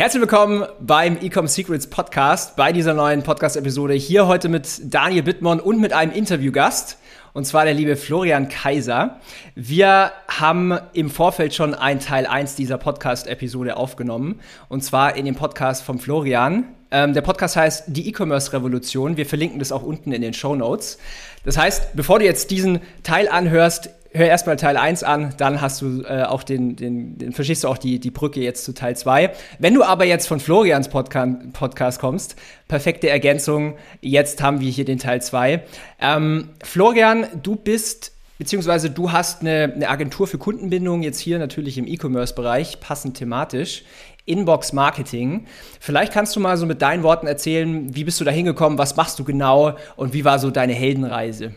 Herzlich willkommen beim Ecom Secrets Podcast, bei dieser neuen Podcast-Episode. Hier heute mit Daniel Bittmann und mit einem Interviewgast, und zwar der liebe Florian Kaiser. Wir haben im Vorfeld schon ein Teil 1 dieser Podcast-Episode aufgenommen, und zwar in dem Podcast von Florian. Ähm, der Podcast heißt Die E-Commerce Revolution. Wir verlinken das auch unten in den Show Notes. Das heißt, bevor du jetzt diesen Teil anhörst, hör erstmal Teil 1 an, dann hast du äh, auch den, den, den, verstehst du auch die, die Brücke jetzt zu Teil 2. Wenn du aber jetzt von Florians Podca Podcast kommst, perfekte Ergänzung, jetzt haben wir hier den Teil 2. Ähm, Florian, du bist beziehungsweise du hast eine, eine Agentur für Kundenbindung, jetzt hier natürlich im E-Commerce-Bereich, passend thematisch. Inbox Marketing. Vielleicht kannst du mal so mit deinen Worten erzählen, wie bist du da hingekommen, was machst du genau und wie war so deine Heldenreise?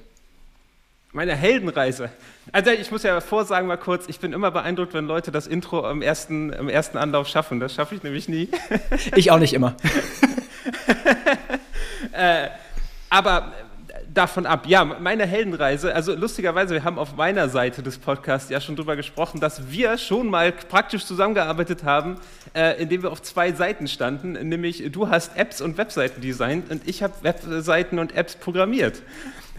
Meine Heldenreise. Also ich muss ja vorsagen mal kurz, ich bin immer beeindruckt, wenn Leute das Intro im ersten, im ersten Anlauf schaffen. Das schaffe ich nämlich nie. Ich auch nicht immer. äh, aber davon ab, ja, meine Heldenreise, also lustigerweise, wir haben auf meiner Seite des Podcasts ja schon drüber gesprochen, dass wir schon mal praktisch zusammengearbeitet haben, äh, indem wir auf zwei Seiten standen, nämlich du hast Apps und Webseiten designt und ich habe Webseiten und Apps programmiert.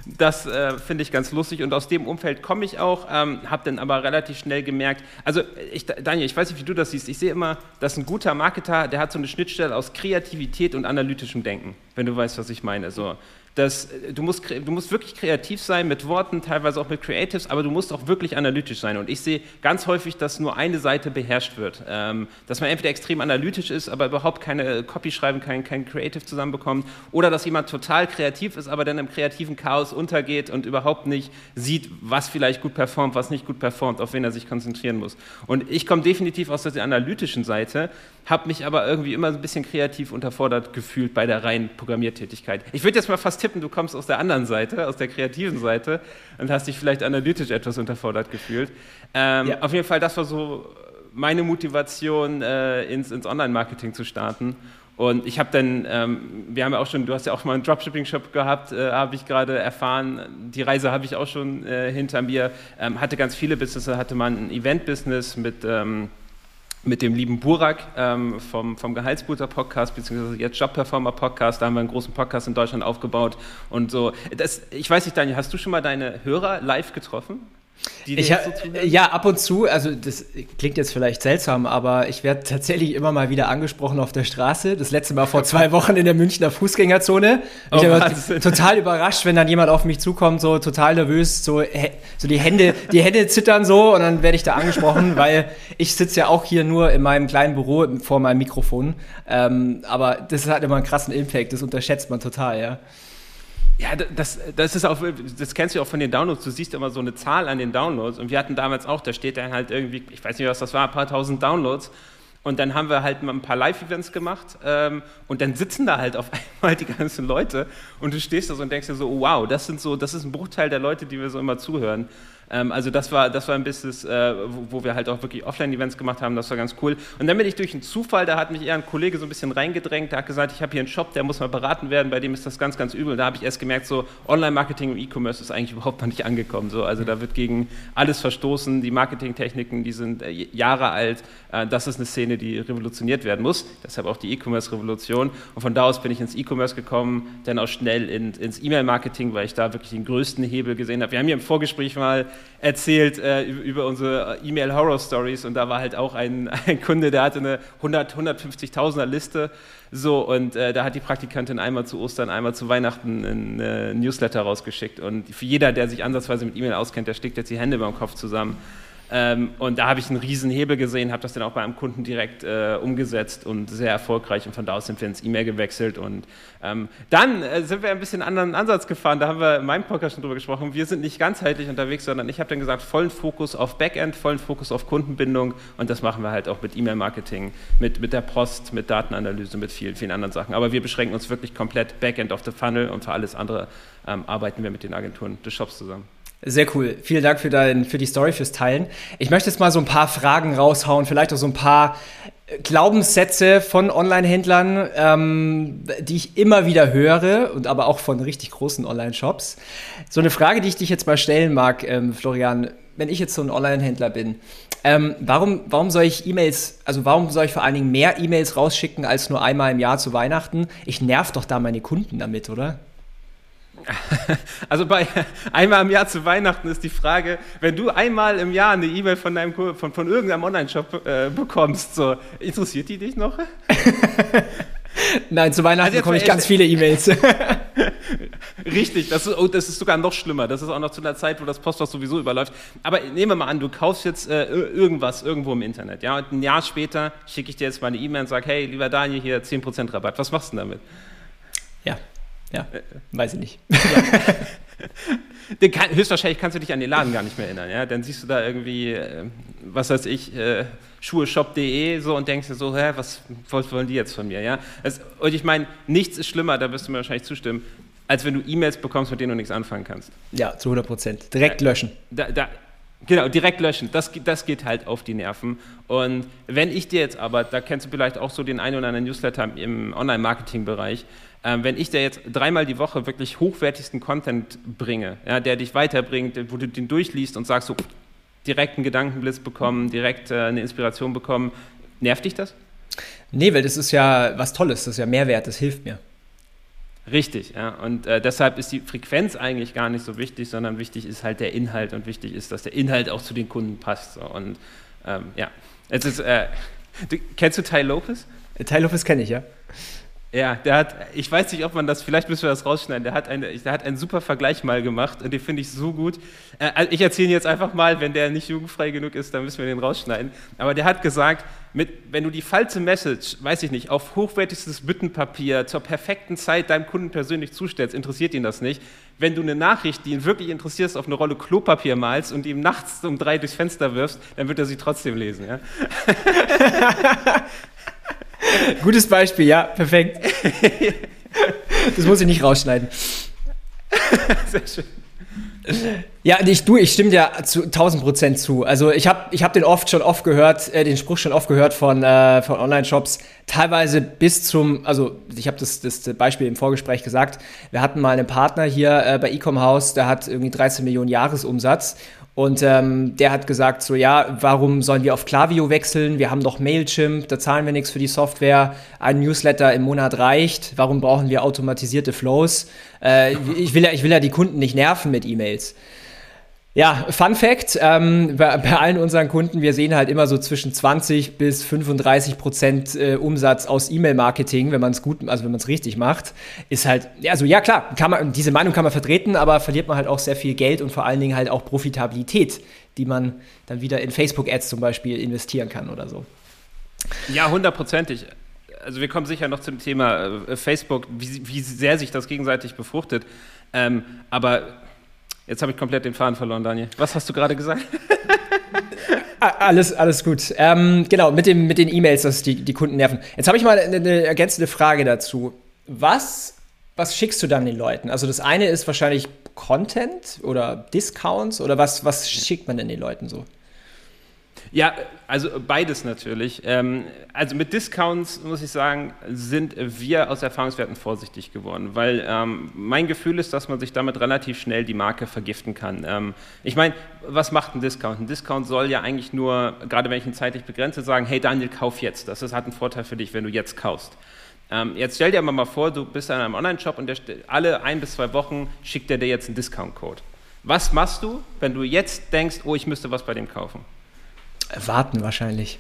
Das äh, finde ich ganz lustig und aus dem Umfeld komme ich auch, ähm, habe dann aber relativ schnell gemerkt, also ich, Daniel, ich weiß nicht, wie du das siehst, ich sehe immer, dass ein guter Marketer, der hat so eine Schnittstelle aus Kreativität und analytischem Denken, wenn du weißt, was ich meine. So, dass äh, du musst, du musst wirklich kreativ sein mit Worten, teilweise auch mit Creatives, aber du musst auch wirklich analytisch sein. Und ich sehe ganz häufig, dass nur eine Seite beherrscht wird. Ähm, dass man entweder extrem analytisch ist, aber überhaupt keine Copy schreiben, kein, kein Creative zusammenbekommt, oder dass jemand total kreativ ist, aber dann im kreativen Chaos untergeht und überhaupt nicht sieht, was vielleicht gut performt, was nicht gut performt, auf wen er sich konzentrieren muss. Und ich komme definitiv aus der analytischen Seite, habe mich aber irgendwie immer ein bisschen kreativ unterfordert gefühlt bei der reinen Programmiertätigkeit. Ich würde jetzt mal fast tippen, du kommst aus der anderen Seite, aus der kreativen Seite und hast dich vielleicht analytisch etwas unterfordert gefühlt. Ähm, ja. Auf jeden Fall, das war so meine Motivation, äh, ins, ins Online-Marketing zu starten. Und ich habe dann, ähm, wir haben ja auch schon, du hast ja auch mal einen Dropshipping-Shop gehabt, äh, habe ich gerade erfahren. Die Reise habe ich auch schon äh, hinter mir. Ähm, hatte ganz viele Businesses, hatte mal ein Event-Business mit ähm, mit dem lieben Burak ähm, vom, vom Gehaltsbooter-Podcast, beziehungsweise jetzt Jobperformer-Podcast, da haben wir einen großen Podcast in Deutschland aufgebaut und so. Das, ich weiß nicht, Daniel, hast du schon mal deine Hörer live getroffen? Ich ha, ja, ab und zu, also das klingt jetzt vielleicht seltsam, aber ich werde tatsächlich immer mal wieder angesprochen auf der Straße. Das letzte Mal vor zwei Wochen in der Münchner Fußgängerzone. Oh, ich total überrascht, wenn dann jemand auf mich zukommt, so total nervös, so, so die Hände, die Hände zittern so und dann werde ich da angesprochen, weil ich sitze ja auch hier nur in meinem kleinen Büro vor meinem Mikrofon. Ähm, aber das hat immer einen krassen Impact, das unterschätzt man total, ja. Ja, das, das ist auch, das kennst du auch von den Downloads. Du siehst immer so eine Zahl an den Downloads. Und wir hatten damals auch, da steht dann halt irgendwie, ich weiß nicht, was das war, ein paar tausend Downloads. Und dann haben wir halt mal ein paar Live-Events gemacht ähm, und dann sitzen da halt auf einmal die ganzen Leute und du stehst da so und denkst dir so, wow, das sind so, das ist ein Bruchteil der Leute, die wir so immer zuhören. Ähm, also das war, das war ein Business, äh, wo, wo, wir halt auch wirklich Offline-Events gemacht haben, das war ganz cool. Und dann bin ich durch einen Zufall, da hat mich eher ein Kollege so ein bisschen reingedrängt, der hat gesagt, ich habe hier einen Shop, der muss mal beraten werden, bei dem ist das ganz, ganz übel. Und da habe ich erst gemerkt, so Online-Marketing und E-Commerce ist eigentlich überhaupt noch nicht angekommen. So. Also da wird gegen alles verstoßen, die Marketingtechniken, die sind äh, Jahre alt. Äh, das ist eine Szene, die revolutioniert werden muss, deshalb auch die E-Commerce-Revolution. Und von da aus bin ich ins E-Commerce gekommen, dann auch schnell in, ins E-Mail-Marketing, weil ich da wirklich den größten Hebel gesehen habe. Wir haben hier im Vorgespräch mal erzählt äh, über unsere E-Mail-Horror-Stories und da war halt auch ein, ein Kunde, der hatte eine 100, 150.000er Liste. So, und äh, da hat die Praktikantin einmal zu Ostern, einmal zu Weihnachten ein äh, Newsletter rausgeschickt. Und für jeder, der sich ansatzweise mit E-Mail auskennt, der steckt jetzt die Hände beim Kopf zusammen. Ähm, und da habe ich einen riesen Hebel gesehen, habe das dann auch bei einem Kunden direkt äh, umgesetzt und sehr erfolgreich. Und von da aus sind wir ins E-Mail gewechselt. Und ähm, dann äh, sind wir ein bisschen anderen Ansatz gefahren. Da haben wir in meinem Podcast schon drüber gesprochen. Wir sind nicht ganzheitlich unterwegs, sondern ich habe dann gesagt, vollen Fokus auf Backend, vollen Fokus auf Kundenbindung. Und das machen wir halt auch mit E-Mail-Marketing, mit, mit der Post, mit Datenanalyse, mit vielen, vielen anderen Sachen. Aber wir beschränken uns wirklich komplett Backend of the Funnel und für alles andere ähm, arbeiten wir mit den Agenturen des Shops zusammen. Sehr cool. Vielen Dank für, dein, für die Story, fürs Teilen. Ich möchte jetzt mal so ein paar Fragen raushauen, vielleicht auch so ein paar Glaubenssätze von Online-Händlern, ähm, die ich immer wieder höre und aber auch von richtig großen Online-Shops. So eine Frage, die ich dich jetzt mal stellen mag, ähm, Florian, wenn ich jetzt so ein Online-Händler bin, ähm, warum, warum soll ich E-Mails, also warum soll ich vor allen Dingen mehr E-Mails rausschicken als nur einmal im Jahr zu Weihnachten? Ich nerv doch da meine Kunden damit, oder? Also bei einmal im Jahr zu Weihnachten ist die Frage, wenn du einmal im Jahr eine E-Mail von, von, von irgendeinem Online-Shop äh, bekommst, so, interessiert die dich noch? Nein, zu Weihnachten also bekomme ich ganz viele E-Mails. Richtig, das ist, oh, das ist sogar noch schlimmer. Das ist auch noch zu einer Zeit, wo das Postfach sowieso überläuft. Aber nehmen wir mal an, du kaufst jetzt äh, irgendwas irgendwo im Internet. Ja, und ein Jahr später schicke ich dir jetzt mal eine E-Mail und sage, hey, lieber Daniel, hier 10% Rabatt. Was machst du damit? Ja, ja, äh, weiß ich nicht. Ja. kann, höchstwahrscheinlich kannst du dich an den Laden gar nicht mehr erinnern. Ja? Dann siehst du da irgendwie, äh, was weiß ich, äh, schuheshop.de so und denkst dir so, hä, was, was wollen die jetzt von mir? Ja? Das, und ich meine, nichts ist schlimmer, da wirst du mir wahrscheinlich zustimmen, als wenn du E-Mails bekommst, mit denen du nichts anfangen kannst. Ja, zu 100 Prozent. Direkt löschen. Da, da, Genau, direkt löschen. Das, das geht halt auf die Nerven. Und wenn ich dir jetzt aber, da kennst du vielleicht auch so den einen oder anderen Newsletter im Online-Marketing-Bereich, wenn ich dir jetzt dreimal die Woche wirklich hochwertigsten Content bringe, ja, der dich weiterbringt, wo du den durchliest und sagst so, direkt einen Gedankenblitz bekommen, direkt äh, eine Inspiration bekommen, nervt dich das? Nee, weil das ist ja was Tolles, das ist ja Mehrwert, das hilft mir. Richtig, ja. Und äh, deshalb ist die Frequenz eigentlich gar nicht so wichtig, sondern wichtig ist halt der Inhalt und wichtig ist, dass der Inhalt auch zu den Kunden passt. So. Und ähm, ja, es ist, äh, du, kennst du Ty Lopez? Ty Lopez kenne ich, ja. Ja, der hat, ich weiß nicht, ob man das, vielleicht müssen wir das rausschneiden, der hat, eine, der hat einen super Vergleich mal gemacht und den finde ich so gut. Äh, also ich erzähle ihn jetzt einfach mal, wenn der nicht jugendfrei genug ist, dann müssen wir den rausschneiden. Aber der hat gesagt, mit, wenn du die falsche Message, weiß ich nicht, auf hochwertigstes Büttenpapier zur perfekten Zeit deinem Kunden persönlich zustellst, interessiert ihn das nicht. Wenn du eine Nachricht, die ihn wirklich interessiert, auf eine Rolle Klopapier malst und ihm nachts um drei durchs Fenster wirfst, dann wird er sie trotzdem lesen. Ja? Gutes Beispiel, ja, perfekt. Das muss ich nicht rausschneiden. Sehr schön. Ja, ich, du, ich stimme dir zu 1000 Prozent zu. Also ich habe ich hab den oft schon oft gehört, äh, den Spruch schon oft gehört von, äh, von Online-Shops, teilweise bis zum, also ich habe das, das Beispiel im Vorgespräch gesagt, wir hatten mal einen Partner hier äh, bei Ecom House, der hat irgendwie 13 Millionen Jahresumsatz und ähm, der hat gesagt, so ja, warum sollen wir auf Klaviyo wechseln? Wir haben doch Mailchimp, da zahlen wir nichts für die Software. Ein Newsletter im Monat reicht. Warum brauchen wir automatisierte Flows? Äh, ich, will ich will ja die Kunden nicht nerven mit E-Mails. Ja, Fun Fact, ähm, bei, bei, allen unseren Kunden, wir sehen halt immer so zwischen 20 bis 35 Prozent äh, Umsatz aus E-Mail-Marketing, wenn man es gut, also wenn man es richtig macht, ist halt, also ja klar, kann man, diese Meinung kann man vertreten, aber verliert man halt auch sehr viel Geld und vor allen Dingen halt auch Profitabilität, die man dann wieder in Facebook-Ads zum Beispiel investieren kann oder so. Ja, hundertprozentig. Also wir kommen sicher noch zum Thema äh, Facebook, wie, wie sehr sich das gegenseitig befruchtet. Ähm, aber Jetzt habe ich komplett den Faden verloren, Daniel. Was hast du gerade gesagt? alles, alles gut. Ähm, genau, mit, dem, mit den E-Mails, dass die, die Kunden nerven. Jetzt habe ich mal eine, eine, ergänzende Frage dazu. Was, was schickst du dann den Leuten? Also das eine ist wahrscheinlich Content oder Discounts oder was, was schickt man denn den Leuten so? Ja, also beides natürlich. Ähm, also mit Discounts, muss ich sagen, sind wir aus Erfahrungswerten vorsichtig geworden, weil ähm, mein Gefühl ist, dass man sich damit relativ schnell die Marke vergiften kann. Ähm, ich meine, was macht ein Discount? Ein Discount soll ja eigentlich nur, gerade wenn ich ihn zeitlich begrenze, sagen, hey Daniel, kauf jetzt. Das hat einen Vorteil für dich, wenn du jetzt kaufst. jetzt stell dir mal vor, du bist in einem Online-Shop und alle ein bis zwei Wochen schickt er dir jetzt einen Discount-Code. Was machst du, wenn du jetzt denkst, oh, ich müsste was bei dem kaufen? Warten wahrscheinlich.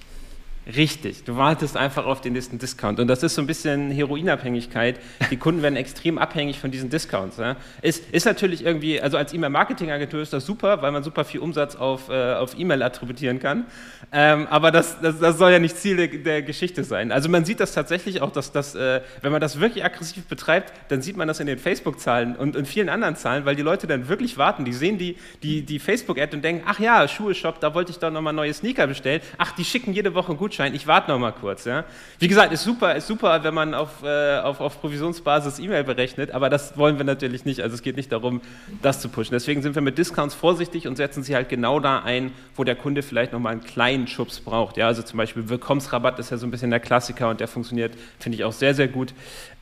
Richtig, du wartest einfach auf den nächsten Discount. Und das ist so ein bisschen Heroinabhängigkeit. Die Kunden werden extrem abhängig von diesen Discounts. Ja. Ist, ist natürlich irgendwie, also als E-Mail-Marketing-Agentur ist das super, weil man super viel Umsatz auf, äh, auf E-Mail attributieren kann. Ähm, aber das, das, das, soll ja nicht Ziel der, der, Geschichte sein. Also man sieht das tatsächlich auch, dass das, äh, wenn man das wirklich aggressiv betreibt, dann sieht man das in den Facebook-Zahlen und in vielen anderen Zahlen, weil die Leute dann wirklich warten. Die sehen die, die, die Facebook-Ad und denken, ach ja, Schuhe-Shop, da wollte ich doch nochmal neue Sneaker bestellen. Ach, die schicken jede Woche einen Gutschein ich warte noch mal kurz. Ja? Wie gesagt, ist super, ist super, wenn man auf, äh, auf, auf Provisionsbasis E-Mail berechnet, aber das wollen wir natürlich nicht. Also es geht nicht darum, das zu pushen. Deswegen sind wir mit Discounts vorsichtig und setzen sie halt genau da ein, wo der Kunde vielleicht noch mal einen kleinen Schubs braucht. Ja? Also zum Beispiel Willkommensrabatt ist ja so ein bisschen der Klassiker und der funktioniert, finde ich auch sehr, sehr gut.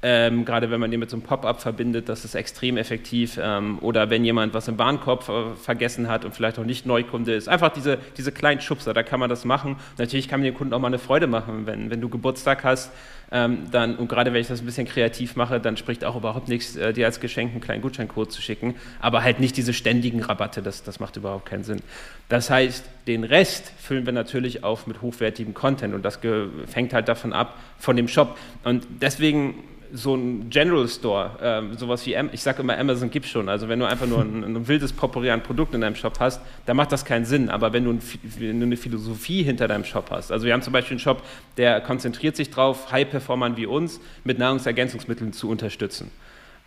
Ähm, gerade wenn man den mit so einem Pop-up verbindet, das ist extrem effektiv. Ähm, oder wenn jemand was im Warenkorb ver vergessen hat und vielleicht auch nicht Neukunde ist. Einfach diese, diese kleinen Schubser, da kann man das machen. Natürlich kann man den Kunden auch mal eine Freude machen, wenn, wenn du Geburtstag hast. Ähm, dann, und gerade wenn ich das ein bisschen kreativ mache, dann spricht auch überhaupt nichts, äh, dir als Geschenk einen kleinen Gutscheincode zu schicken. Aber halt nicht diese ständigen Rabatte, das, das macht überhaupt keinen Sinn. Das heißt, den Rest füllen wir natürlich auf mit hochwertigem Content und das fängt halt davon ab, von dem Shop. Und deswegen so ein General Store, ähm, sowas wie, ich sage immer, Amazon gibt schon. Also wenn du einfach nur ein, ein wildes Potpourri an Produkten in deinem Shop hast, dann macht das keinen Sinn. Aber wenn du, ein, wenn du, eine Philosophie hinter deinem Shop hast, also wir haben zum Beispiel einen Shop, der konzentriert sich darauf, High-Performern wie uns mit Nahrungsergänzungsmitteln zu unterstützen.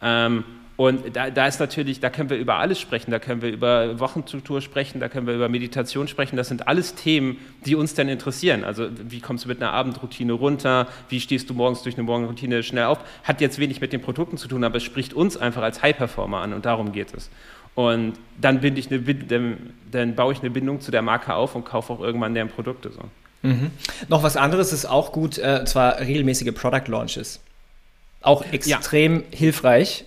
Ähm, und da, da, ist natürlich, da können wir über alles sprechen, da können wir über Wochenstruktur sprechen, da können wir über Meditation sprechen. Das sind alles Themen, die uns dann interessieren. Also wie kommst du mit einer Abendroutine runter? Wie stehst du morgens durch eine Morgenroutine schnell auf? Hat jetzt wenig mit den Produkten zu tun, aber es spricht uns einfach als High-Performer an und darum geht es. Und dann, ich eine, dann, dann baue ich eine Bindung zu der Marke auf und kaufe auch irgendwann deren Produkte. So. Mhm. Noch was anderes ist auch gut, äh, zwar regelmäßige Product Launches. Auch extrem ja. hilfreich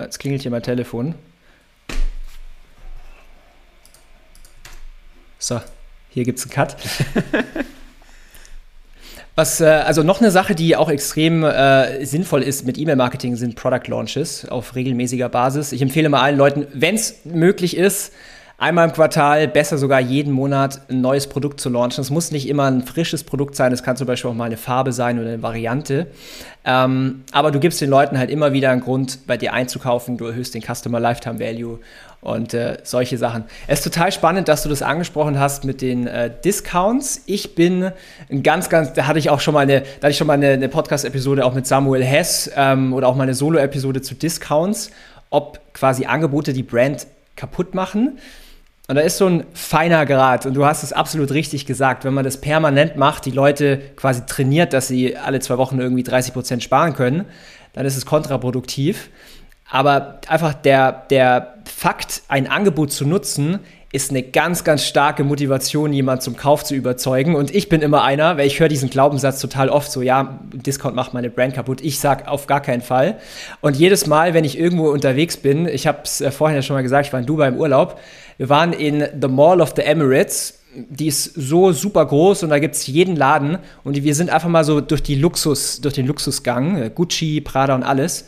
Jetzt klingelt hier mein Telefon. So, hier gibt es einen Cut. Was, äh, also noch eine Sache, die auch extrem äh, sinnvoll ist mit E-Mail-Marketing, sind Product Launches auf regelmäßiger Basis. Ich empfehle mal allen Leuten, wenn es möglich ist, einmal im Quartal, besser sogar jeden Monat ein neues Produkt zu launchen. Es muss nicht immer ein frisches Produkt sein, es kann zum Beispiel auch mal eine Farbe sein oder eine Variante. Ähm, aber du gibst den Leuten halt immer wieder einen Grund, bei dir einzukaufen. Du erhöhst den Customer Lifetime Value und äh, solche Sachen. Es ist total spannend, dass du das angesprochen hast mit den äh, Discounts. Ich bin ein ganz, ganz, da hatte ich auch schon mal eine, da hatte ich schon mal eine, eine Podcast-Episode auch mit Samuel Hess ähm, oder auch mal eine Solo-Episode zu Discounts, ob quasi Angebote die Brand kaputt machen. Und da ist so ein feiner Grad. Und du hast es absolut richtig gesagt. Wenn man das permanent macht, die Leute quasi trainiert, dass sie alle zwei Wochen irgendwie 30 Prozent sparen können, dann ist es kontraproduktiv. Aber einfach der, der Fakt, ein Angebot zu nutzen, ist eine ganz, ganz starke Motivation, jemand zum Kauf zu überzeugen. Und ich bin immer einer, weil ich höre diesen Glaubenssatz total oft so, ja, Discount macht meine Brand kaputt. Ich sag auf gar keinen Fall. Und jedes Mal, wenn ich irgendwo unterwegs bin, ich habe es äh, vorhin ja schon mal gesagt, ich war in Dubai im Urlaub, wir waren in The Mall of the Emirates. Die ist so super groß und da gibt es jeden Laden. Und wir sind einfach mal so durch die Luxus, durch den Luxusgang, äh, Gucci, Prada und alles.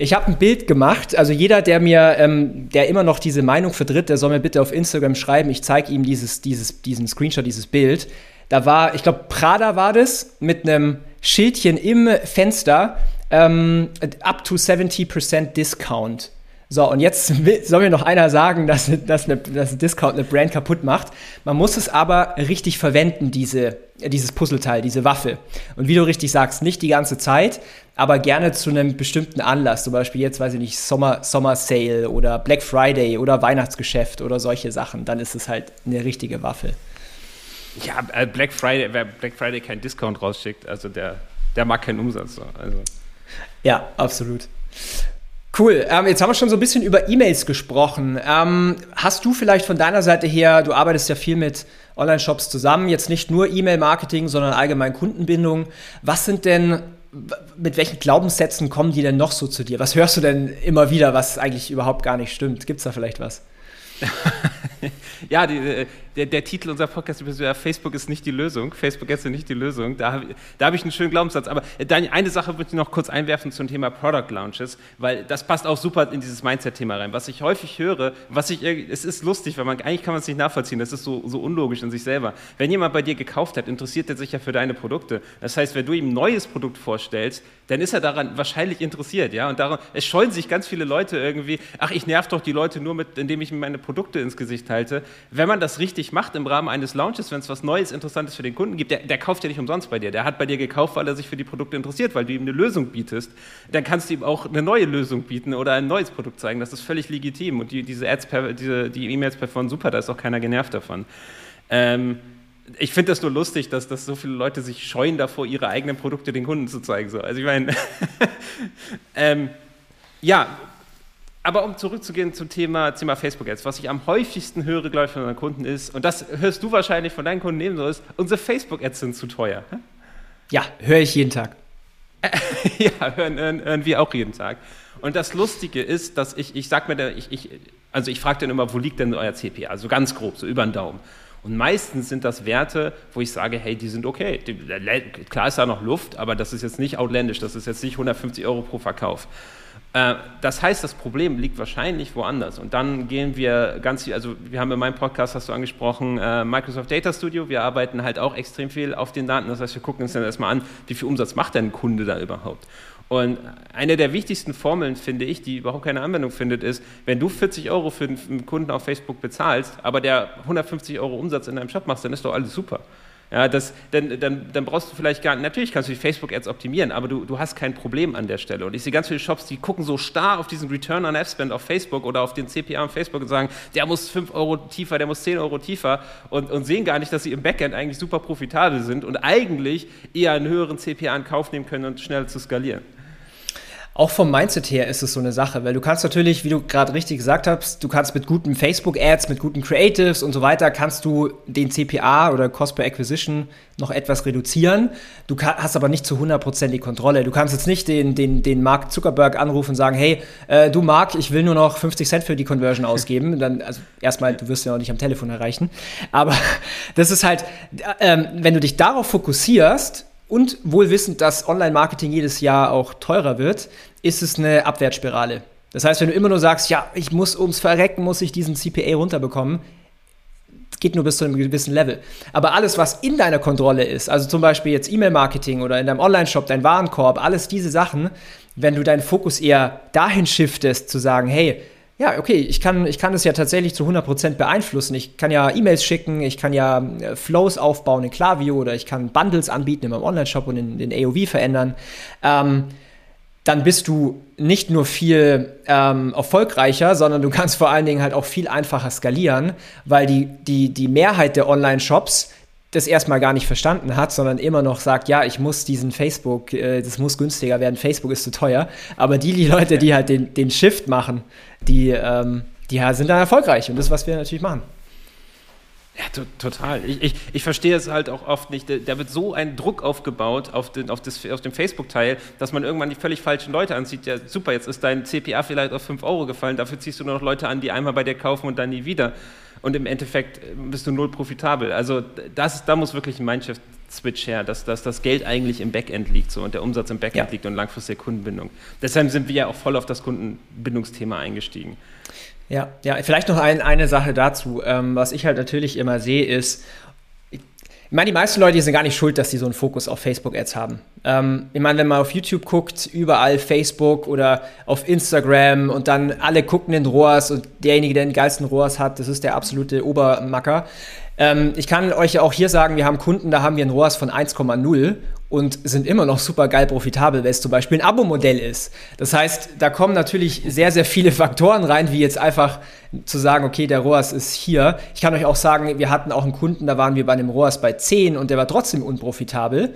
Ich habe ein Bild gemacht. Also jeder, der mir, ähm, der immer noch diese Meinung vertritt, der soll mir bitte auf Instagram schreiben. Ich zeige ihm dieses, dieses, diesen Screenshot, dieses Bild. Da war, ich glaube, Prada war das mit einem Schildchen im Fenster. Ähm, up to 70% Discount. So, und jetzt soll mir noch einer sagen, dass, dass, eine, dass ein Discount eine Brand kaputt macht. Man muss es aber richtig verwenden, diese, dieses Puzzleteil, diese Waffe. Und wie du richtig sagst, nicht die ganze Zeit, aber gerne zu einem bestimmten Anlass. Zum Beispiel jetzt, weiß ich nicht, Sommer, Sommer Sale oder Black Friday oder Weihnachtsgeschäft oder solche Sachen. Dann ist es halt eine richtige Waffe. Ja, äh, Black Friday, wer Black Friday keinen Discount rausschickt, also der, der mag keinen Umsatz. Also. Ja, absolut. Cool. Ähm, jetzt haben wir schon so ein bisschen über E-Mails gesprochen. Ähm, hast du vielleicht von deiner Seite her, du arbeitest ja viel mit Online-Shops zusammen, jetzt nicht nur E-Mail-Marketing, sondern allgemein Kundenbindung. Was sind denn, mit welchen Glaubenssätzen kommen die denn noch so zu dir? Was hörst du denn immer wieder, was eigentlich überhaupt gar nicht stimmt? Gibt es da vielleicht was? ja, die, äh, der, der Titel unserer Podcast ist ja, Facebook ist nicht die Lösung, Facebook ist nicht die Lösung. Da habe da hab ich einen schönen Glaubenssatz. Aber äh, Daniel, eine Sache würde ich noch kurz einwerfen zum Thema Product Launches, weil das passt auch super in dieses Mindset-Thema rein. Was ich häufig höre, was ich, es ist lustig, weil man, eigentlich kann man es nicht nachvollziehen, das ist so, so unlogisch in sich selber. Wenn jemand bei dir gekauft hat, interessiert er sich ja für deine Produkte. Das heißt, wenn du ihm ein neues Produkt vorstellst, dann ist er daran wahrscheinlich interessiert, ja. Und daran, es scheuen sich ganz viele Leute irgendwie, ach, ich nerv doch die Leute nur mit, indem ich mir meine Produkte ins Gesicht halte. Wenn man das richtig macht im Rahmen eines Launches, wenn es was Neues, Interessantes für den Kunden gibt, der, der, kauft ja nicht umsonst bei dir. Der hat bei dir gekauft, weil er sich für die Produkte interessiert, weil du ihm eine Lösung bietest. Dann kannst du ihm auch eine neue Lösung bieten oder ein neues Produkt zeigen. Das ist völlig legitim. Und die, diese Ads, diese, die E-Mails performen super, da ist auch keiner genervt davon. Ähm, ich finde das nur lustig, dass, dass so viele Leute sich scheuen davor, ihre eigenen Produkte den Kunden zu zeigen. So. Also ich meine, ähm, ja, aber um zurückzugehen zum Thema, Thema Facebook Ads, was ich am häufigsten höre, glaube ich, von unseren Kunden ist, und das hörst du wahrscheinlich von deinen Kunden ebenso, ist, unsere Facebook Ads sind zu teuer. Ja, höre ich jeden Tag. ja, hören, hören, hören, wir auch jeden Tag. Und das Lustige ist, dass ich, ich sag mir, da, ich, ich, also ich frage dann immer, wo liegt denn euer CPA? Also ganz grob, so über den Daumen. Und meistens sind das Werte, wo ich sage, hey, die sind okay. Klar ist da noch Luft, aber das ist jetzt nicht outlandish, das ist jetzt nicht 150 Euro pro Verkauf. Äh, das heißt, das Problem liegt wahrscheinlich woanders. Und dann gehen wir ganz viel, also wir haben in meinem Podcast, hast du angesprochen, äh, Microsoft Data Studio. Wir arbeiten halt auch extrem viel auf den Daten. Das heißt, wir gucken uns dann erstmal an, wie viel Umsatz macht denn ein Kunde da überhaupt? Und eine der wichtigsten Formeln, finde ich, die überhaupt keine Anwendung findet, ist, wenn du 40 Euro für einen Kunden auf Facebook bezahlst, aber der 150 Euro Umsatz in deinem Shop macht, dann ist doch alles super. Ja, das, dann, dann, dann brauchst du vielleicht gar nicht, natürlich kannst du die Facebook-Ads optimieren, aber du, du hast kein Problem an der Stelle. Und ich sehe ganz viele Shops, die gucken so starr auf diesen Return on Ad-Spend auf Facebook oder auf den CPA auf Facebook und sagen, der muss 5 Euro tiefer, der muss 10 Euro tiefer und, und sehen gar nicht, dass sie im Backend eigentlich super profitabel sind und eigentlich eher einen höheren CPA in Kauf nehmen können und schneller zu skalieren. Auch vom Mindset her ist es so eine Sache, weil du kannst natürlich, wie du gerade richtig gesagt hast, du kannst mit guten Facebook-Ads, mit guten Creatives und so weiter, kannst du den CPA oder Cost per Acquisition noch etwas reduzieren. Du hast aber nicht zu 100% die Kontrolle. Du kannst jetzt nicht den, den, den Mark Zuckerberg anrufen und sagen, hey, äh, du Mark, ich will nur noch 50 Cent für die Conversion ausgeben. Dann, also erstmal, du wirst ja auch nicht am Telefon erreichen. Aber das ist halt, äh, wenn du dich darauf fokussierst, und wohl wissend, dass Online-Marketing jedes Jahr auch teurer wird, ist es eine Abwärtsspirale. Das heißt, wenn du immer nur sagst, ja, ich muss ums Verrecken, muss ich diesen CPA runterbekommen, geht nur bis zu einem gewissen Level. Aber alles, was in deiner Kontrolle ist, also zum Beispiel jetzt E-Mail-Marketing oder in deinem Online-Shop, dein Warenkorb, alles diese Sachen, wenn du deinen Fokus eher dahin shiftest, zu sagen, hey, ja, okay, ich kann, ich kann das ja tatsächlich zu 100% beeinflussen. Ich kann ja E-Mails schicken, ich kann ja äh, Flows aufbauen in Klaviyo oder ich kann Bundles anbieten in meinem Online-Shop und in den AOV verändern. Ähm, dann bist du nicht nur viel ähm, erfolgreicher, sondern du kannst vor allen Dingen halt auch viel einfacher skalieren, weil die, die, die Mehrheit der Online-Shops das erstmal gar nicht verstanden hat, sondern immer noch sagt, ja, ich muss diesen Facebook, äh, das muss günstiger werden, Facebook ist zu teuer. Aber die, die Leute, die halt den, den Shift machen, die, ähm, die sind dann erfolgreich. Und das ist, was wir natürlich machen. Ja, to total. Ich, ich, ich, verstehe es halt auch oft nicht. Da wird so ein Druck aufgebaut auf, den, auf, auf dem Facebook-Teil, dass man irgendwann die völlig falschen Leute anzieht. Ja, super, jetzt ist dein CPA vielleicht auf 5 Euro gefallen, dafür ziehst du nur noch Leute an, die einmal bei dir kaufen und dann nie wieder und im Endeffekt bist du null profitabel. Also das, da muss wirklich ein Mindshift-Switch her, dass, dass das Geld eigentlich im Backend liegt so, und der Umsatz im Backend ja. liegt und langfristige Kundenbindung. Deshalb sind wir ja auch voll auf das Kundenbindungsthema eingestiegen. Ja, ja, vielleicht noch ein, eine Sache dazu. Ähm, was ich halt natürlich immer sehe, ist, ich meine, die meisten Leute sind gar nicht schuld, dass sie so einen Fokus auf Facebook-Ads haben. Ähm, ich meine, wenn man auf YouTube guckt, überall Facebook oder auf Instagram und dann alle gucken den ROAS und derjenige, der den geilsten ROAS hat, das ist der absolute Obermacker. Ähm, ich kann euch auch hier sagen, wir haben Kunden, da haben wir ein ROAS von 1,0 und sind immer noch super geil profitabel, weil es zum Beispiel ein Abo-Modell ist. Das heißt, da kommen natürlich sehr, sehr viele Faktoren rein, wie jetzt einfach zu sagen, okay, der ROAS ist hier. Ich kann euch auch sagen, wir hatten auch einen Kunden, da waren wir bei einem ROAS bei 10 und der war trotzdem unprofitabel.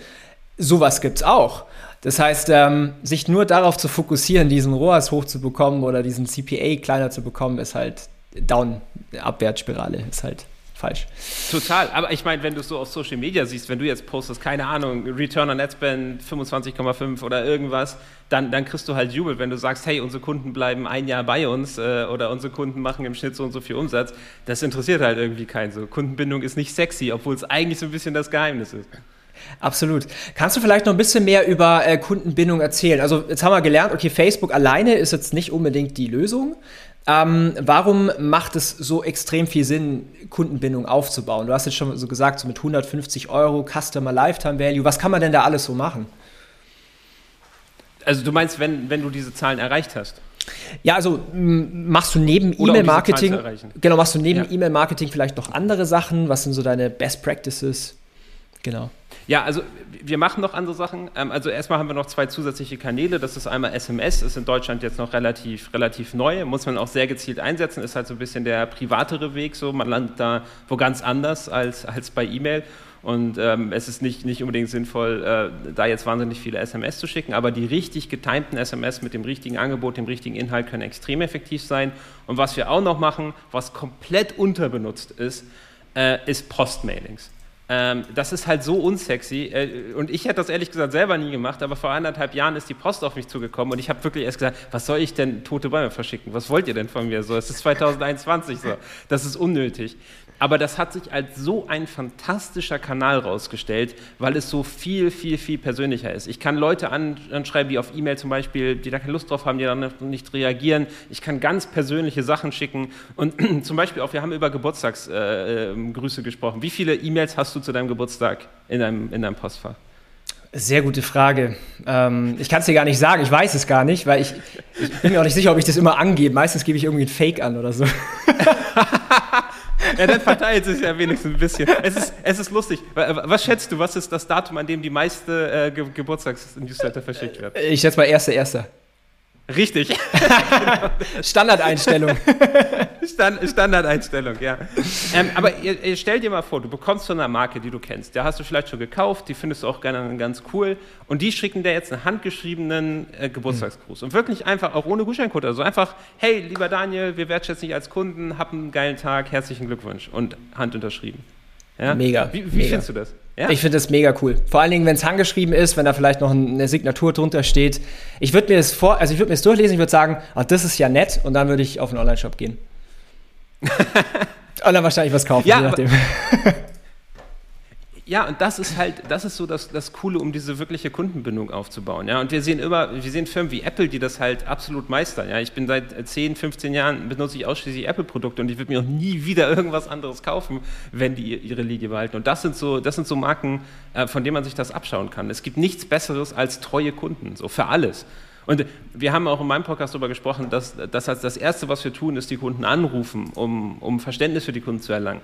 Sowas gibt's auch. Das heißt, ähm, sich nur darauf zu fokussieren, diesen ROAS hochzubekommen oder diesen CPA kleiner zu bekommen, ist halt down, Abwärtsspirale, ist halt falsch. Total, aber ich meine, wenn du es so auf Social Media siehst, wenn du jetzt postest, keine Ahnung, Return on Ad Spend 25,5 oder irgendwas, dann, dann kriegst du halt Jubel, wenn du sagst, hey, unsere Kunden bleiben ein Jahr bei uns äh, oder unsere Kunden machen im Schnitt so und so viel Umsatz. Das interessiert halt irgendwie keinen so. Kundenbindung ist nicht sexy, obwohl es eigentlich so ein bisschen das Geheimnis ist. Absolut. Kannst du vielleicht noch ein bisschen mehr über äh, Kundenbindung erzählen? Also jetzt haben wir gelernt, okay, Facebook alleine ist jetzt nicht unbedingt die Lösung. Ähm, warum macht es so extrem viel Sinn, Kundenbindung aufzubauen? Du hast jetzt schon so gesagt, so mit 150 Euro Customer Lifetime Value. Was kann man denn da alles so machen? Also du meinst, wenn, wenn du diese Zahlen erreicht hast? Ja, also machst du neben E-Mail-Marketing, genau, machst du neben ja. E-Mail-Marketing vielleicht noch andere Sachen? Was sind so deine Best Practices? Genau. Ja, also wir machen noch andere Sachen. Ähm, also erstmal haben wir noch zwei zusätzliche Kanäle. Das ist einmal SMS, ist in Deutschland jetzt noch relativ, relativ neu, muss man auch sehr gezielt einsetzen, ist halt so ein bisschen der privatere Weg, so man landet da wo ganz anders als, als bei E-Mail. Und ähm, es ist nicht, nicht unbedingt sinnvoll, äh, da jetzt wahnsinnig viele SMS zu schicken, aber die richtig getimten SMS mit dem richtigen Angebot, dem richtigen Inhalt können extrem effektiv sein. Und was wir auch noch machen, was komplett unterbenutzt ist, äh, ist Postmailings. Ähm, das ist halt so unsexy. Äh, und ich hätte das ehrlich gesagt selber nie gemacht, aber vor anderthalb Jahren ist die Post auf mich zugekommen und ich habe wirklich erst gesagt, was soll ich denn tote Bäume verschicken? Was wollt ihr denn von mir? So, es ist 2021 so. Das ist unnötig. Aber das hat sich als so ein fantastischer Kanal rausgestellt, weil es so viel, viel, viel persönlicher ist. Ich kann Leute anschreiben, die auf E-Mail zum Beispiel, die da keine Lust drauf haben, die dann nicht reagieren. Ich kann ganz persönliche Sachen schicken. Und zum Beispiel auch, wir haben über Geburtstagsgrüße äh, gesprochen. Wie viele E-Mails hast du zu deinem Geburtstag in deinem, in deinem Postfach? Sehr gute Frage. Ähm, ich kann es dir gar nicht sagen, ich weiß es gar nicht, weil ich, ich bin mir auch nicht sicher, ob ich das immer angebe. Meistens gebe ich irgendwie ein Fake an oder so. ja, dann verteilt es ja wenigstens ein bisschen. Es ist, es ist lustig. Was schätzt du, was ist das Datum, an dem die meiste äh, Ge Geburtstags-Newsletter verschickt wird? Ich schätze mal 1.1. Richtig. Standardeinstellung. Stand, Standardeinstellung, ja. Ähm, aber ihr, ihr stell dir mal vor, du bekommst von einer Marke, die du kennst, der hast du vielleicht schon gekauft, die findest du auch gerne ganz cool und die schicken dir jetzt einen handgeschriebenen äh, Geburtstagsgruß mhm. und wirklich einfach, auch ohne Gutscheincode, also einfach, hey, lieber Daniel, wir wertschätzen dich als Kunden, hab einen geilen Tag, herzlichen Glückwunsch und Hand unterschrieben. Ja? Mega. Wie, wie mega. findest du das? Ja. Ich finde das mega cool. Vor allen Dingen, wenn es handgeschrieben ist, wenn da vielleicht noch eine Signatur drunter steht. Ich würde mir das vor, also ich würde mir das durchlesen, ich würde sagen, ach, das ist ja nett und dann würde ich auf einen Online-Shop gehen. und dann wahrscheinlich was kaufen, ja, je nachdem. Ja, und das ist halt, das ist so das, das Coole, um diese wirkliche Kundenbindung aufzubauen. Ja, und wir sehen immer, wir sehen Firmen wie Apple, die das halt absolut meistern. Ja, ich bin seit 10, 15 Jahren benutze ich ausschließlich Apple-Produkte und ich würde mir auch nie wieder irgendwas anderes kaufen, wenn die ihre Linie behalten. Und das sind so, das sind so Marken, äh, von denen man sich das abschauen kann. Es gibt nichts Besseres als treue Kunden, so für alles. Und wir haben auch in meinem Podcast darüber gesprochen, dass, dass das Erste, was wir tun, ist die Kunden anrufen, um, um Verständnis für die Kunden zu erlangen.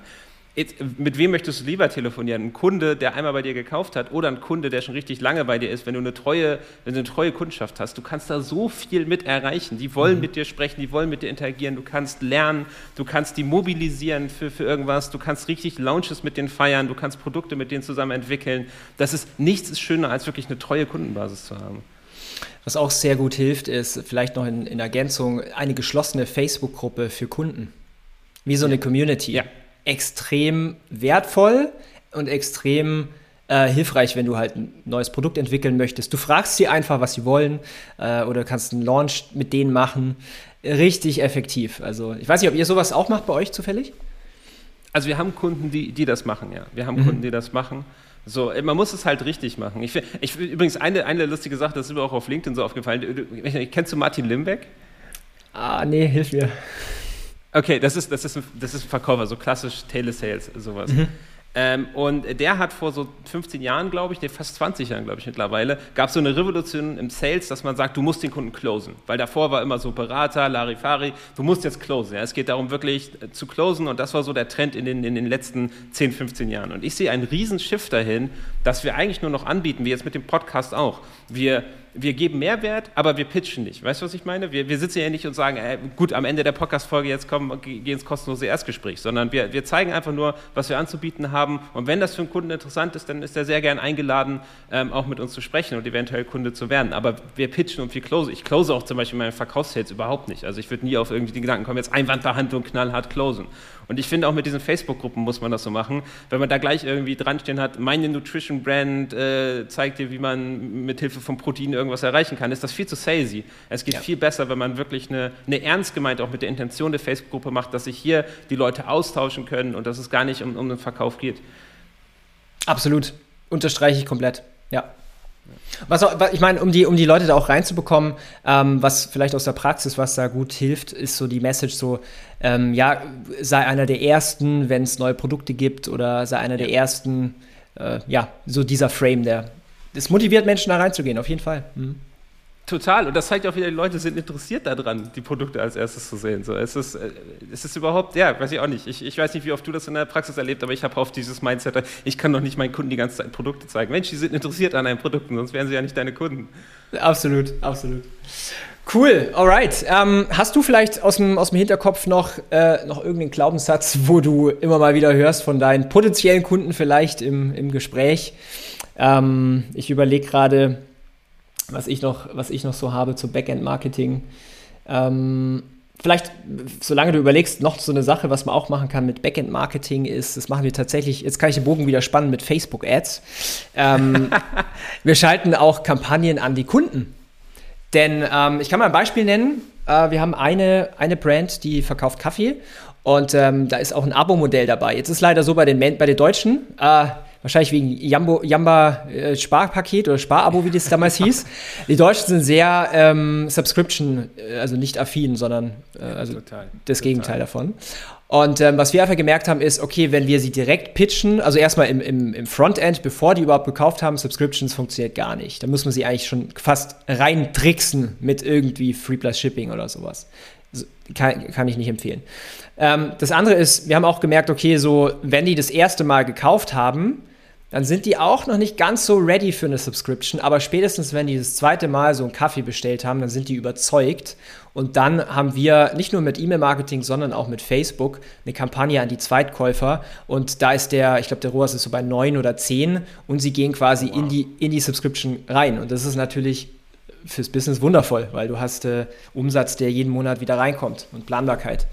Mit wem möchtest du lieber telefonieren? Ein Kunde, der einmal bei dir gekauft hat oder ein Kunde, der schon richtig lange bei dir ist, wenn du eine treue, wenn du eine treue Kundschaft hast. Du kannst da so viel mit erreichen. Die wollen mhm. mit dir sprechen, die wollen mit dir interagieren, du kannst lernen, du kannst die mobilisieren für, für irgendwas, du kannst richtig Launches mit denen feiern, du kannst Produkte mit denen zusammen entwickeln. Das ist nichts ist schöner, als wirklich eine treue Kundenbasis zu haben. Was auch sehr gut hilft, ist vielleicht noch in, in Ergänzung eine geschlossene Facebook-Gruppe für Kunden. Wie so eine Community. Ja extrem wertvoll und extrem äh, hilfreich, wenn du halt ein neues Produkt entwickeln möchtest. Du fragst sie einfach, was sie wollen äh, oder kannst einen Launch mit denen machen. Richtig effektiv. Also ich weiß nicht, ob ihr sowas auch macht bei euch zufällig? Also wir haben Kunden, die, die das machen, ja. Wir haben mhm. Kunden, die das machen. So, man muss es halt richtig machen. Ich, ich, übrigens, eine, eine lustige Sache, das ist mir auch auf LinkedIn so aufgefallen. Du, kennst du Martin Limbeck? Ah, nee, hilf mir. Okay, das ist, das ist, ein, das ist ein Verkäufer, so klassisch Telesales, sowas. Mhm. Ähm, und der hat vor so 15 Jahren, glaube ich, nee, fast 20 Jahren, glaube ich, mittlerweile, gab es so eine Revolution im Sales, dass man sagt, du musst den Kunden closen. Weil davor war immer so Berater, Larifari, du musst jetzt closen. Ja? Es geht darum, wirklich äh, zu closen und das war so der Trend in den, in den letzten 10, 15 Jahren. Und ich sehe einen riesen Shift dahin, dass wir eigentlich nur noch anbieten, wie jetzt mit dem Podcast auch. Wir wir geben Mehrwert, aber wir pitchen nicht. Weißt du, was ich meine? Wir, wir sitzen ja nicht und sagen, ey, gut, am Ende der Podcast-Folge jetzt kommen, gehen ins kostenlose Erstgespräch, sondern wir, wir zeigen einfach nur, was wir anzubieten haben. Und wenn das für einen Kunden interessant ist, dann ist er sehr gern eingeladen, ähm, auch mit uns zu sprechen und eventuell Kunde zu werden. Aber wir pitchen und wir close. Ich close auch zum Beispiel meine Verkaufssales überhaupt nicht. Also ich würde nie auf irgendwie den Gedanken kommen, jetzt Einwandbehandlung knallhart closen. Und ich finde auch mit diesen Facebook-Gruppen muss man das so machen. Wenn man da gleich irgendwie dranstehen hat, meine Nutrition Brand äh, zeigt dir, wie man mit Hilfe von Proteinen irgendwas erreichen kann, ist das viel zu salesy. Es geht ja. viel besser, wenn man wirklich eine, eine ernst gemeint auch mit der Intention der Facebook-Gruppe macht, dass sich hier die Leute austauschen können und dass es gar nicht um, um den Verkauf geht. Absolut. Unterstreiche ich komplett. Ja. Was, auch, ich meine, um die, um die Leute da auch reinzubekommen, ähm, was vielleicht aus der Praxis, was da gut hilft, ist so die Message so, ähm, ja, sei einer der Ersten, wenn es neue Produkte gibt oder sei einer der Ersten, äh, ja, so dieser Frame, der, das motiviert Menschen da reinzugehen, auf jeden Fall. Mhm. Total. Und das zeigt auch wieder, die Leute sind interessiert daran, die Produkte als erstes zu sehen. So, es, ist, äh, es ist überhaupt, ja, weiß ich auch nicht. Ich, ich weiß nicht, wie oft du das in der Praxis erlebt, aber ich habe oft dieses Mindset, ich kann doch nicht meinen Kunden die ganze Zeit Produkte zeigen. Mensch, die sind interessiert an deinen Produkten, sonst wären sie ja nicht deine Kunden. Absolut, absolut. Cool, alright. Ähm, hast du vielleicht aus dem, aus dem Hinterkopf noch, äh, noch irgendeinen Glaubenssatz, wo du immer mal wieder hörst von deinen potenziellen Kunden vielleicht im, im Gespräch? Ähm, ich überlege gerade, was ich noch, was ich noch so habe zu Backend-Marketing. Ähm, vielleicht, solange du überlegst, noch so eine Sache, was man auch machen kann mit Backend-Marketing ist, das machen wir tatsächlich, jetzt kann ich den Bogen wieder spannen mit Facebook-Ads. Ähm, wir schalten auch Kampagnen an die Kunden. Denn ähm, ich kann mal ein Beispiel nennen. Äh, wir haben eine, eine Brand, die verkauft Kaffee und ähm, da ist auch ein Abo-Modell dabei. Jetzt ist leider so bei den, bei den Deutschen, äh, wahrscheinlich wegen Jambo, Jamba äh, Sparpaket oder Sparabo, wie das damals hieß. Die Deutschen sind sehr ähm, Subscription, äh, also nicht affin, sondern äh, also total, das total. Gegenteil davon. Und ähm, was wir einfach gemerkt haben, ist, okay, wenn wir sie direkt pitchen, also erstmal im, im, im Frontend, bevor die überhaupt gekauft haben, Subscriptions funktioniert gar nicht. Da muss man sie eigentlich schon fast rein tricksen mit irgendwie Free Plus Shipping oder sowas. Kann, kann ich nicht empfehlen. Ähm, das andere ist, wir haben auch gemerkt, okay, so, wenn die das erste Mal gekauft haben, dann sind die auch noch nicht ganz so ready für eine Subscription, aber spätestens, wenn die das zweite Mal so einen Kaffee bestellt haben, dann sind die überzeugt. Und dann haben wir nicht nur mit E-Mail-Marketing, sondern auch mit Facebook eine Kampagne an die Zweitkäufer. Und da ist der, ich glaube, der ROAS ist so bei neun oder zehn und sie gehen quasi wow. in, die, in die Subscription rein. Und das ist natürlich fürs Business wundervoll, weil du hast äh, Umsatz, der jeden Monat wieder reinkommt und Planbarkeit.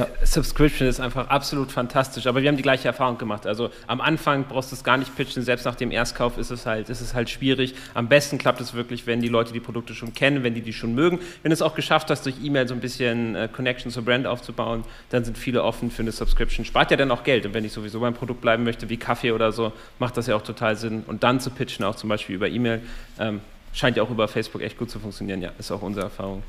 Ja. Subscription ist einfach absolut fantastisch, aber wir haben die gleiche Erfahrung gemacht. Also am Anfang brauchst du es gar nicht pitchen, selbst nach dem Erstkauf ist es halt, ist es halt schwierig. Am besten klappt es wirklich, wenn die Leute die Produkte schon kennen, wenn die die schon mögen. Wenn du es auch geschafft hast, durch E-Mail so ein bisschen äh, Connection zur Brand aufzubauen, dann sind viele offen für eine Subscription. Spart ja dann auch Geld und wenn ich sowieso beim Produkt bleiben möchte, wie Kaffee oder so, macht das ja auch total Sinn. Und dann zu pitchen, auch zum Beispiel über E-Mail, ähm, scheint ja auch über Facebook echt gut zu funktionieren. Ja, ist auch unsere Erfahrung.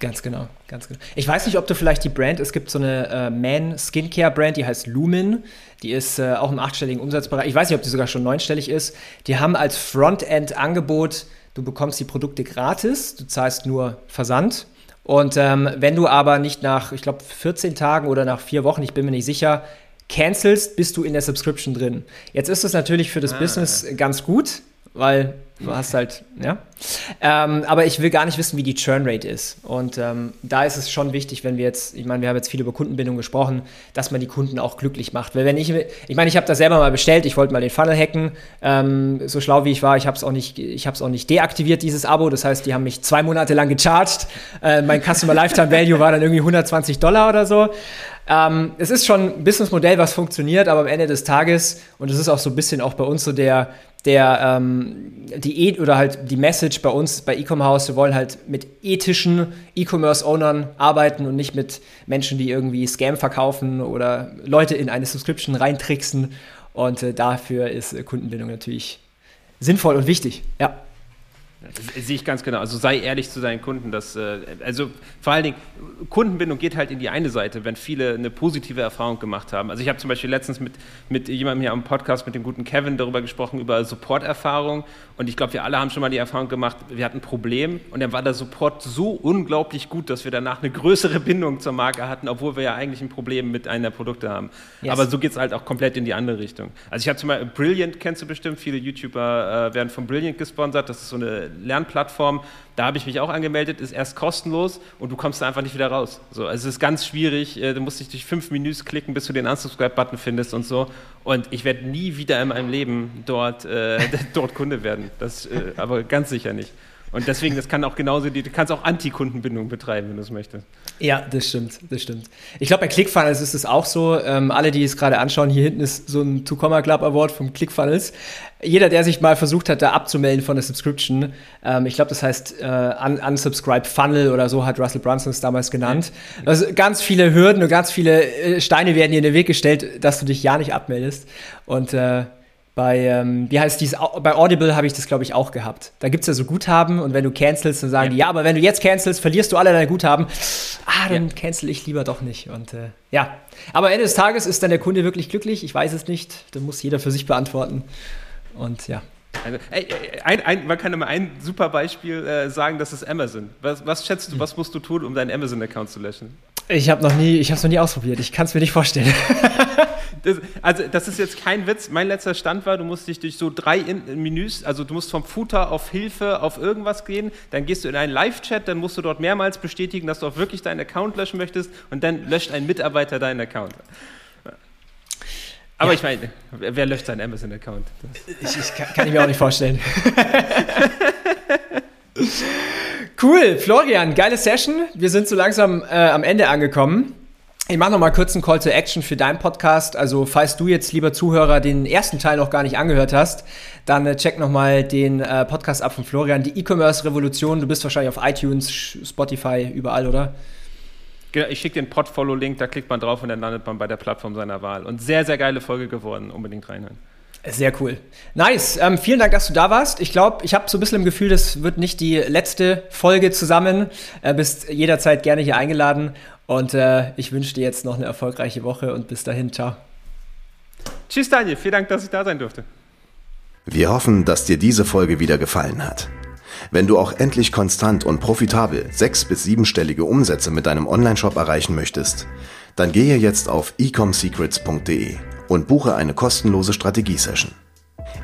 Ganz genau, ganz genau. Ich weiß nicht, ob du vielleicht die Brand, es gibt so eine äh, Man Skincare Brand, die heißt Lumin. Die ist äh, auch im achtstelligen Umsatzbereich. Ich weiß nicht, ob die sogar schon neunstellig ist. Die haben als Frontend-Angebot, du bekommst die Produkte gratis, du zahlst nur Versand. Und ähm, wenn du aber nicht nach, ich glaube, 14 Tagen oder nach vier Wochen, ich bin mir nicht sicher, cancelst, bist du in der Subscription drin. Jetzt ist es natürlich für das ah. Business ganz gut, weil du hast halt, ja. Ähm, aber ich will gar nicht wissen, wie die Churn-Rate ist. Und ähm, da ist es schon wichtig, wenn wir jetzt, ich meine, wir haben jetzt viel über Kundenbindung gesprochen, dass man die Kunden auch glücklich macht. Weil wenn ich, ich meine, ich habe das selber mal bestellt, ich wollte mal den Funnel hacken, ähm, so schlau wie ich war, ich habe es auch nicht, auch nicht deaktiviert, dieses Abo. Das heißt, die haben mich zwei Monate lang gecharged. Äh, mein Customer Lifetime Value war dann irgendwie 120 Dollar oder so. Ähm, es ist schon ein Businessmodell, was funktioniert, aber am Ende des Tages, und es ist auch so ein bisschen auch bei uns so der, der ähm, die e oder halt die Message bei uns bei Ecom House, wir wollen halt mit ethischen E-Commerce-Ownern arbeiten und nicht mit Menschen, die irgendwie Scam verkaufen oder Leute in eine Subscription reintricksen. Und äh, dafür ist äh, Kundenbindung natürlich sinnvoll und wichtig. Ja. Das sehe ich ganz genau. Also sei ehrlich zu deinen Kunden. Dass, äh, also vor allen Dingen, Kundenbindung geht halt in die eine Seite, wenn viele eine positive Erfahrung gemacht haben. Also ich habe zum Beispiel letztens mit, mit jemandem hier am Podcast, mit dem guten Kevin, darüber gesprochen, über Support-Erfahrung. Und ich glaube, wir alle haben schon mal die Erfahrung gemacht, wir hatten ein Problem und dann war der Support so unglaublich gut, dass wir danach eine größere Bindung zur Marke hatten, obwohl wir ja eigentlich ein Problem mit einer der Produkte haben. Yes. Aber so geht es halt auch komplett in die andere Richtung. Also ich habe zum Beispiel Brilliant, kennst du bestimmt, viele YouTuber äh, werden von Brilliant gesponsert. Das ist so eine Lernplattform. Da habe ich mich auch angemeldet, ist erst kostenlos und du kommst da einfach nicht wieder raus. So, also es ist ganz schwierig, äh, du musst dich durch fünf Menüs klicken, bis du den Unsubscribe-Button findest und so. Und ich werde nie wieder in meinem Leben dort, äh, dort Kunde werden. Das äh, aber ganz sicher nicht. Und deswegen, das kann auch genauso, du kannst auch Anti-Kundenbindung betreiben, wenn du es möchtest. Ja, das stimmt, das stimmt. Ich glaube, bei ClickFunnels ist es auch so. Ähm, alle, die es gerade anschauen, hier hinten ist so ein Two-Comma Club Award vom ClickFunnels. Jeder, der sich mal versucht hat, da abzumelden von der Subscription, ähm, ich glaube, das heißt äh, Unsubscribe Funnel oder so hat Russell Brunson es damals genannt. Also ganz viele Hürden und ganz viele äh, Steine werden dir in den Weg gestellt, dass du dich ja nicht abmeldest. Und äh, bei, ähm, wie heißt dies, bei Audible habe ich das, glaube ich, auch gehabt. Da gibt es ja so Guthaben und wenn du cancelst, dann sagen ja. die, ja, aber wenn du jetzt cancelst, verlierst du alle deine Guthaben. Ah, dann ja. cancel ich lieber doch nicht. Und äh, ja, aber am Ende des Tages ist dann der Kunde wirklich glücklich. Ich weiß es nicht. Das muss jeder für sich beantworten. Und ja. Also, ey, ein, ein, man kann immer ein super Beispiel äh, sagen, das ist Amazon. Was, was schätzt du, was musst du tun, um deinen Amazon-Account zu löschen? Ich habe noch nie, ich habe es noch nie ausprobiert. Ich kann es mir nicht vorstellen. das, also das ist jetzt kein Witz. Mein letzter Stand war, du musst dich durch so drei in Menüs, also du musst vom Footer auf Hilfe auf irgendwas gehen, dann gehst du in einen Live-Chat, dann musst du dort mehrmals bestätigen, dass du auch wirklich deinen Account löschen möchtest und dann löscht ein Mitarbeiter deinen Account. Aber ja. ich meine, wer löscht seinen Amazon-Account? Ich, ich kann, kann ich mir auch nicht vorstellen. Cool, Florian, geile Session. Wir sind so langsam äh, am Ende angekommen. Ich mache noch mal kurz einen Call to Action für deinen Podcast. Also, falls du jetzt, lieber Zuhörer, den ersten Teil noch gar nicht angehört hast, dann äh, check noch mal den äh, Podcast ab von Florian, die E-Commerce Revolution. Du bist wahrscheinlich auf iTunes, Spotify, überall, oder? Genau, ich schicke den Podfollow-Link, da klickt man drauf und dann landet man bei der Plattform seiner Wahl. Und sehr, sehr geile Folge geworden. Unbedingt reinhören. Sehr cool. Nice. Ähm, vielen Dank, dass du da warst. Ich glaube, ich habe so ein bisschen im Gefühl, das wird nicht die letzte Folge zusammen. Äh, bist jederzeit gerne hier eingeladen. Und äh, ich wünsche dir jetzt noch eine erfolgreiche Woche und bis dahin. Ciao. Tschüss, Daniel. Vielen Dank, dass ich da sein durfte. Wir hoffen, dass dir diese Folge wieder gefallen hat. Wenn du auch endlich konstant und profitabel sechs- bis siebenstellige Umsätze mit deinem Onlineshop erreichen möchtest, dann gehe jetzt auf ecomsecrets.de und buche eine kostenlose Strategiesession.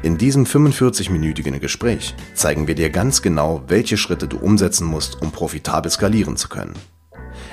In diesem 45-minütigen Gespräch zeigen wir dir ganz genau, welche Schritte du umsetzen musst, um profitabel skalieren zu können.